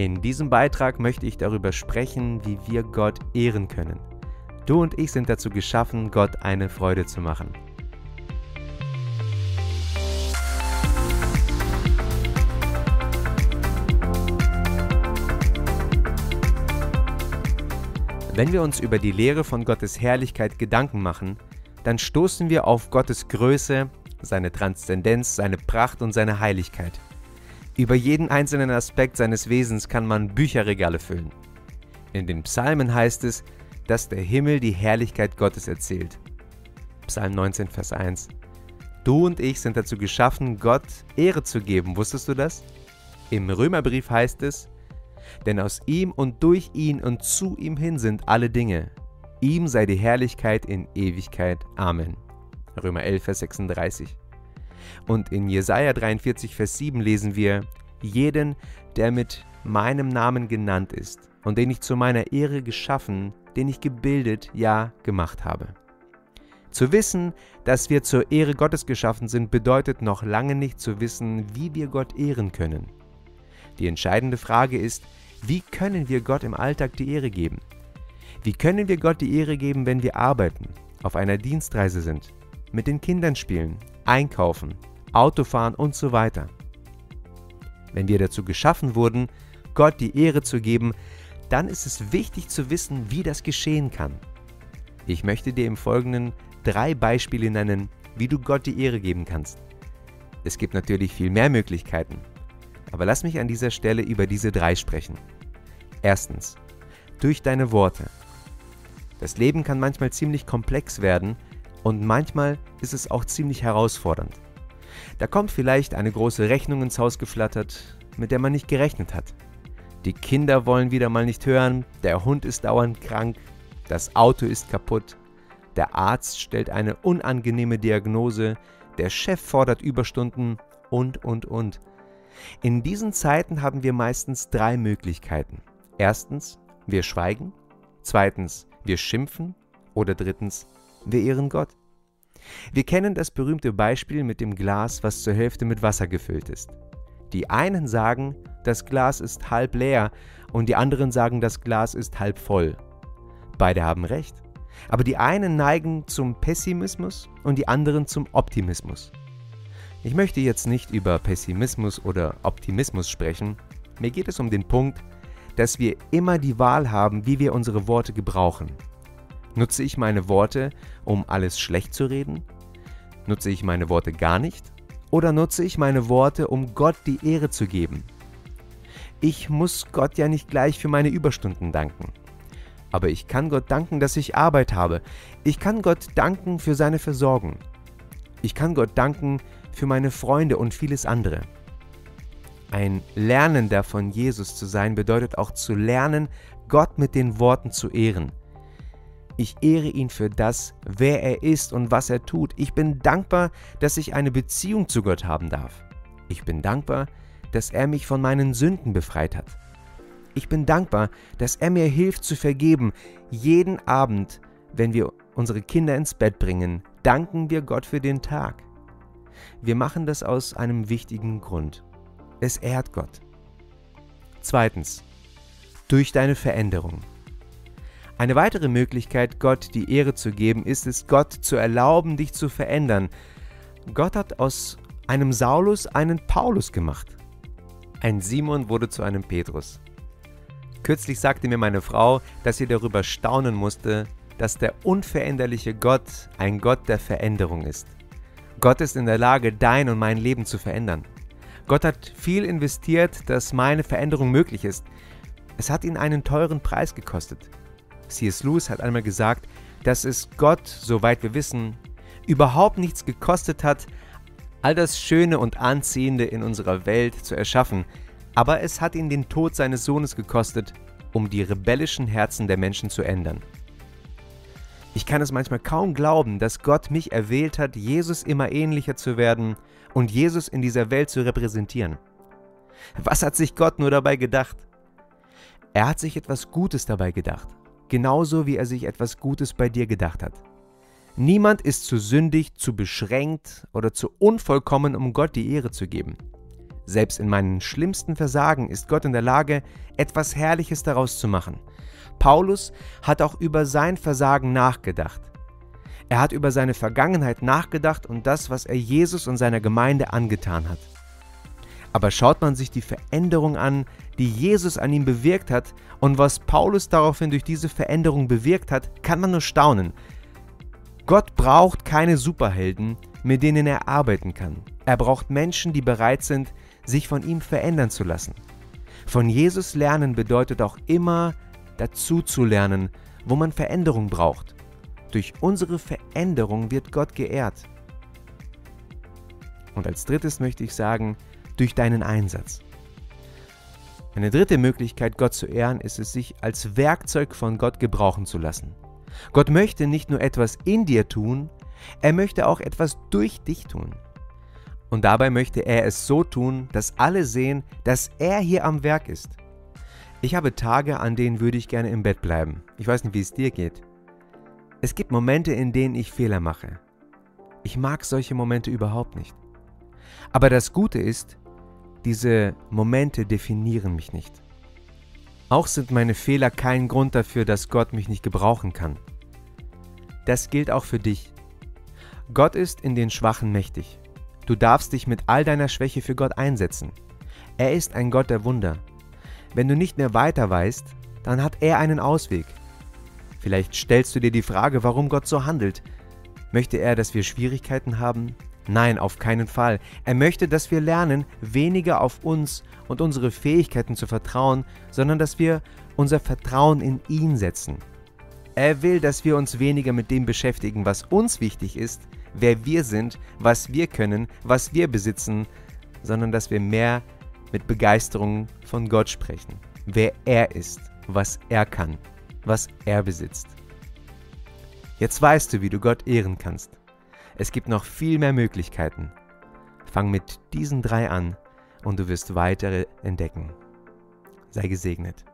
In diesem Beitrag möchte ich darüber sprechen, wie wir Gott ehren können. Du und ich sind dazu geschaffen, Gott eine Freude zu machen. Wenn wir uns über die Lehre von Gottes Herrlichkeit Gedanken machen, dann stoßen wir auf Gottes Größe, seine Transzendenz, seine Pracht und seine Heiligkeit. Über jeden einzelnen Aspekt seines Wesens kann man Bücherregale füllen. In den Psalmen heißt es, dass der Himmel die Herrlichkeit Gottes erzählt. Psalm 19, Vers 1. Du und ich sind dazu geschaffen, Gott Ehre zu geben. Wusstest du das? Im Römerbrief heißt es, denn aus ihm und durch ihn und zu ihm hin sind alle Dinge. Ihm sei die Herrlichkeit in Ewigkeit. Amen. Römer 11, Vers 36. Und in Jesaja 43, Vers 7 lesen wir: Jeden, der mit meinem Namen genannt ist und den ich zu meiner Ehre geschaffen, den ich gebildet, ja gemacht habe. Zu wissen, dass wir zur Ehre Gottes geschaffen sind, bedeutet noch lange nicht zu wissen, wie wir Gott ehren können. Die entscheidende Frage ist, wie können wir Gott im Alltag die Ehre geben? Wie können wir Gott die Ehre geben, wenn wir arbeiten, auf einer Dienstreise sind, mit den Kindern spielen, einkaufen, Autofahren und so weiter? Wenn wir dazu geschaffen wurden, Gott die Ehre zu geben, dann ist es wichtig zu wissen, wie das geschehen kann. Ich möchte dir im Folgenden drei Beispiele nennen, wie du Gott die Ehre geben kannst. Es gibt natürlich viel mehr Möglichkeiten, aber lass mich an dieser Stelle über diese drei sprechen. Erstens, durch deine Worte. Das Leben kann manchmal ziemlich komplex werden und manchmal ist es auch ziemlich herausfordernd. Da kommt vielleicht eine große Rechnung ins Haus geflattert, mit der man nicht gerechnet hat. Die Kinder wollen wieder mal nicht hören, der Hund ist dauernd krank, das Auto ist kaputt, der Arzt stellt eine unangenehme Diagnose, der Chef fordert Überstunden und, und, und. In diesen Zeiten haben wir meistens drei Möglichkeiten. Erstens, wir schweigen. Zweitens, wir schimpfen. Oder drittens, wir ehren Gott. Wir kennen das berühmte Beispiel mit dem Glas, was zur Hälfte mit Wasser gefüllt ist. Die einen sagen, das Glas ist halb leer und die anderen sagen, das Glas ist halb voll. Beide haben recht. Aber die einen neigen zum Pessimismus und die anderen zum Optimismus. Ich möchte jetzt nicht über Pessimismus oder Optimismus sprechen. Mir geht es um den Punkt, dass wir immer die Wahl haben, wie wir unsere Worte gebrauchen. Nutze ich meine Worte, um alles schlecht zu reden? Nutze ich meine Worte gar nicht? Oder nutze ich meine Worte, um Gott die Ehre zu geben? Ich muss Gott ja nicht gleich für meine Überstunden danken. Aber ich kann Gott danken, dass ich Arbeit habe. Ich kann Gott danken für seine Versorgung. Ich kann Gott danken für meine Freunde und vieles andere. Ein Lernender von Jesus zu sein bedeutet auch zu lernen, Gott mit den Worten zu ehren. Ich ehre ihn für das, wer er ist und was er tut. Ich bin dankbar, dass ich eine Beziehung zu Gott haben darf. Ich bin dankbar, dass er mich von meinen Sünden befreit hat. Ich bin dankbar, dass er mir hilft zu vergeben. Jeden Abend, wenn wir unsere Kinder ins Bett bringen, danken wir Gott für den Tag. Wir machen das aus einem wichtigen Grund. Es ehrt Gott. Zweitens, durch deine Veränderung. Eine weitere Möglichkeit, Gott die Ehre zu geben, ist es, Gott zu erlauben, dich zu verändern. Gott hat aus einem Saulus einen Paulus gemacht. Ein Simon wurde zu einem Petrus. Kürzlich sagte mir meine Frau, dass sie darüber staunen musste, dass der unveränderliche Gott ein Gott der Veränderung ist. Gott ist in der Lage, dein und mein Leben zu verändern. Gott hat viel investiert, dass meine Veränderung möglich ist. Es hat ihn einen teuren Preis gekostet. C.S. Lewis hat einmal gesagt, dass es Gott, soweit wir wissen, überhaupt nichts gekostet hat, all das Schöne und Anziehende in unserer Welt zu erschaffen, aber es hat ihn den Tod seines Sohnes gekostet, um die rebellischen Herzen der Menschen zu ändern. Ich kann es manchmal kaum glauben, dass Gott mich erwählt hat, Jesus immer ähnlicher zu werden und Jesus in dieser Welt zu repräsentieren. Was hat sich Gott nur dabei gedacht? Er hat sich etwas Gutes dabei gedacht, genauso wie er sich etwas Gutes bei dir gedacht hat. Niemand ist zu sündig, zu beschränkt oder zu unvollkommen, um Gott die Ehre zu geben. Selbst in meinen schlimmsten Versagen ist Gott in der Lage, etwas Herrliches daraus zu machen. Paulus hat auch über sein Versagen nachgedacht. Er hat über seine Vergangenheit nachgedacht und das, was er Jesus und seiner Gemeinde angetan hat. Aber schaut man sich die Veränderung an, die Jesus an ihm bewirkt hat und was Paulus daraufhin durch diese Veränderung bewirkt hat, kann man nur staunen. Gott braucht keine Superhelden, mit denen er arbeiten kann. Er braucht Menschen, die bereit sind, sich von ihm verändern zu lassen. Von Jesus lernen bedeutet auch immer dazu zu lernen, wo man Veränderung braucht. Durch unsere Veränderung wird Gott geehrt. Und als drittes möchte ich sagen, durch deinen Einsatz. Eine dritte Möglichkeit, Gott zu ehren, ist es, sich als Werkzeug von Gott gebrauchen zu lassen. Gott möchte nicht nur etwas in dir tun, er möchte auch etwas durch dich tun. Und dabei möchte er es so tun, dass alle sehen, dass er hier am Werk ist. Ich habe Tage, an denen würde ich gerne im Bett bleiben. Ich weiß nicht, wie es dir geht. Es gibt Momente, in denen ich Fehler mache. Ich mag solche Momente überhaupt nicht. Aber das Gute ist, diese Momente definieren mich nicht. Auch sind meine Fehler kein Grund dafür, dass Gott mich nicht gebrauchen kann. Das gilt auch für dich. Gott ist in den Schwachen mächtig. Du darfst dich mit all deiner Schwäche für Gott einsetzen. Er ist ein Gott der Wunder. Wenn du nicht mehr weiter weißt, dann hat er einen Ausweg. Vielleicht stellst du dir die Frage, warum Gott so handelt. Möchte er, dass wir Schwierigkeiten haben? Nein, auf keinen Fall. Er möchte, dass wir lernen, weniger auf uns und unsere Fähigkeiten zu vertrauen, sondern dass wir unser Vertrauen in ihn setzen. Er will, dass wir uns weniger mit dem beschäftigen, was uns wichtig ist, wer wir sind, was wir können, was wir besitzen, sondern dass wir mehr mit Begeisterung von Gott sprechen, wer er ist, was er kann, was er besitzt. Jetzt weißt du, wie du Gott ehren kannst. Es gibt noch viel mehr Möglichkeiten. Fang mit diesen drei an und du wirst weitere entdecken. Sei gesegnet.